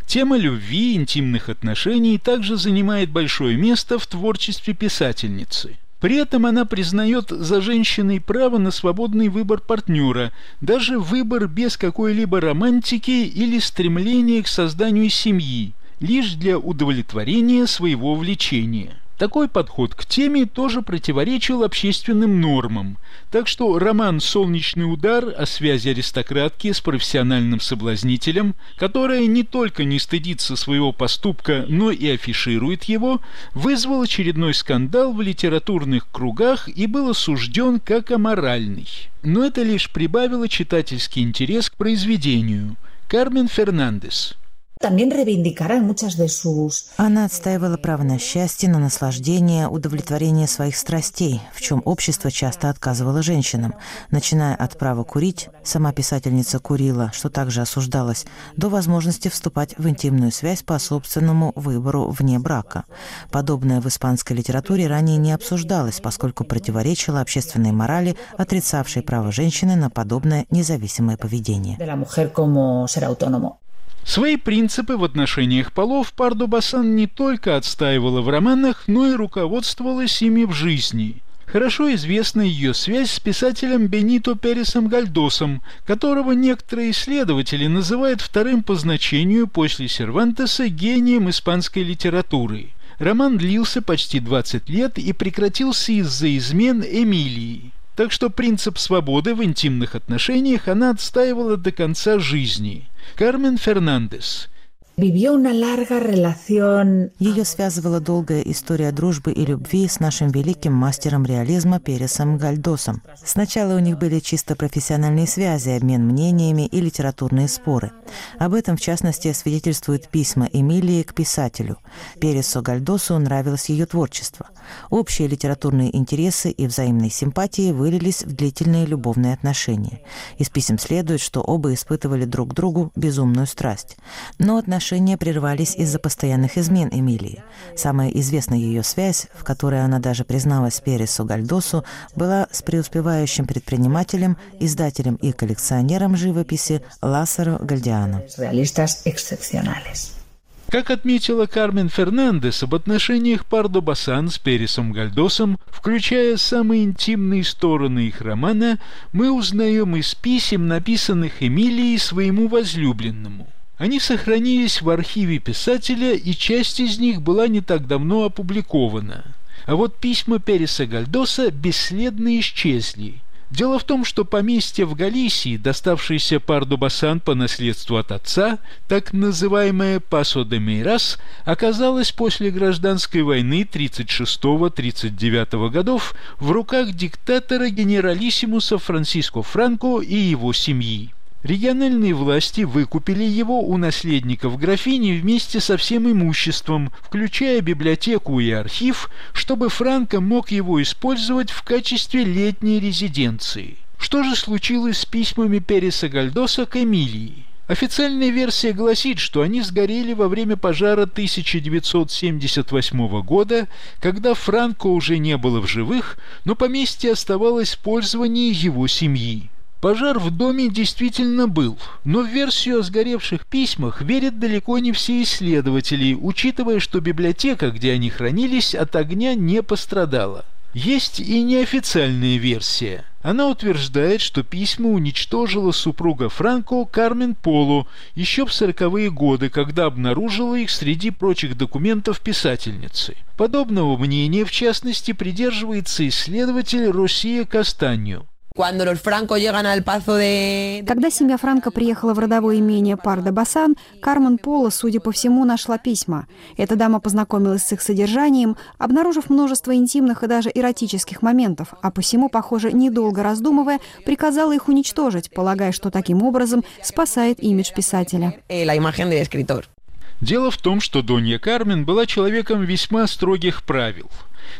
Тема любви, интимных отношений также занимает большое место в творчестве писательницы. При этом она признает за женщиной право на свободный выбор партнера, даже выбор без какой-либо романтики или стремления к созданию семьи, лишь для удовлетворения своего влечения. Такой подход к теме тоже противоречил общественным нормам, так что роман «Солнечный удар» о связи аристократки с профессиональным соблазнителем, которая не только не стыдится своего поступка, но и афиширует его, вызвал очередной скандал в литературных кругах и был осужден как аморальный. Но это лишь прибавило читательский интерес к произведению. Кармен Фернандес – она отстаивала право на счастье, на наслаждение, удовлетворение своих страстей, в чем общество часто отказывало женщинам, начиная от права курить, сама писательница курила, что также осуждалось, до возможности вступать в интимную связь по собственному выбору вне брака. Подобное в испанской литературе ранее не обсуждалось, поскольку противоречило общественной морали, отрицавшей право женщины на подобное независимое поведение. Свои принципы в отношениях полов Пардо Басан не только отстаивала в романах, но и руководствовалась ими в жизни. Хорошо известна ее связь с писателем Бенито Пересом Гальдосом, которого некоторые исследователи называют вторым по значению после Сервантеса гением испанской литературы. Роман длился почти 20 лет и прекратился из-за измен Эмилии. Так что принцип свободы в интимных отношениях она отстаивала до конца жизни. Кармен Фернандес – Ее связывала долгая история дружбы и любви с нашим великим мастером реализма Пересом Гальдосом. Сначала у них были чисто профессиональные связи, обмен мнениями и литературные споры. Об этом, в частности, свидетельствуют письма Эмилии к писателю. Пересу Гальдосу нравилось ее творчество. Общие литературные интересы и взаимные симпатии вылились в длительные любовные отношения. Из писем следует, что оба испытывали друг другу безумную страсть. Но отношения отношения прервались из-за постоянных измен Эмилии. Самая известная ее связь, в которой она даже призналась Пересу Гальдосу, была с преуспевающим предпринимателем, издателем и коллекционером живописи Лассаро Гальдиано. Как отметила Кармен Фернандес об отношениях Пардо Басан с Пересом Гальдосом, включая самые интимные стороны их романа, мы узнаем из писем, написанных Эмилией своему возлюбленному. Они сохранились в архиве писателя, и часть из них была не так давно опубликована. А вот письма Переса Гальдоса бесследно исчезли. Дело в том, что поместье в Галисии, доставшееся Парду Басан по наследству от отца, так называемое Пасо де Мейрас, оказалось после гражданской войны 36-39 годов в руках диктатора генералиссимуса Франсиско Франко и его семьи. Региональные власти выкупили его у наследников графини вместе со всем имуществом, включая библиотеку и архив, чтобы Франко мог его использовать в качестве летней резиденции. Что же случилось с письмами Переса Гальдоса к Эмилии? Официальная версия гласит, что они сгорели во время пожара 1978 года, когда Франко уже не было в живых, но поместье оставалось в пользовании его семьи. Пожар в доме действительно был, но в версию о сгоревших письмах верят далеко не все исследователи, учитывая, что библиотека, где они хранились, от огня не пострадала. Есть и неофициальная версия. Она утверждает, что письма уничтожила супруга Франко Кармен Полу еще в сороковые годы, когда обнаружила их среди прочих документов писательницы. Подобного мнения, в частности, придерживается исследователь Россия Кастанью. Когда семья Франко приехала в родовое имение Парда Басан, Кармен Пола, судя по всему, нашла письма. Эта дама познакомилась с их содержанием, обнаружив множество интимных и даже эротических моментов, а посему, похоже, недолго раздумывая, приказала их уничтожить, полагая, что таким образом спасает имидж писателя. Дело в том, что Донья Кармен была человеком весьма строгих правил.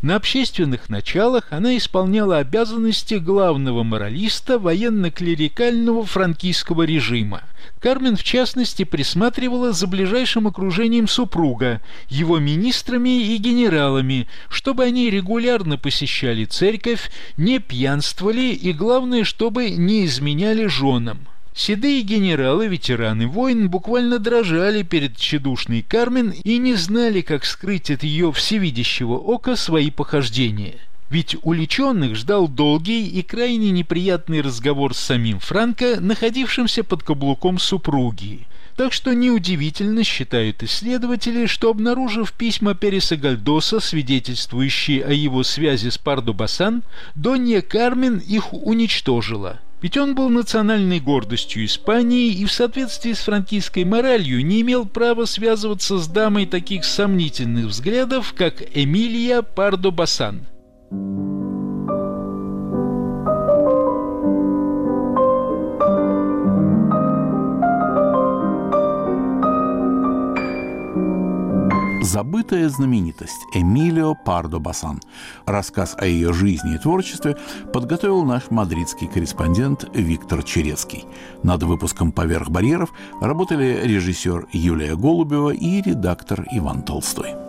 На общественных началах она исполняла обязанности главного моралиста военно-клерикального франкийского режима. Кармен, в частности, присматривала за ближайшим окружением супруга, его министрами и генералами, чтобы они регулярно посещали церковь, не пьянствовали и, главное, чтобы не изменяли женам. Седые генералы, ветераны войн, буквально дрожали перед тщедушной Кармен и не знали, как скрыть от ее всевидящего ока свои похождения. Ведь уличенных ждал долгий и крайне неприятный разговор с самим Франко, находившимся под каблуком супруги. Так что неудивительно, считают исследователи, что обнаружив письма Переса Гальдоса, свидетельствующие о его связи с Пардо Басан, Донья Кармен их уничтожила – ведь он был национальной гордостью Испании и в соответствии с франкийской моралью не имел права связываться с дамой таких сомнительных взглядов, как Эмилия Пардо Басан. Забытая знаменитость Эмилио Пардо Басан. Рассказ о ее жизни и творчестве подготовил наш мадридский корреспондент Виктор Черецкий. Над выпуском «Поверх барьеров» работали режиссер Юлия Голубева и редактор Иван Толстой.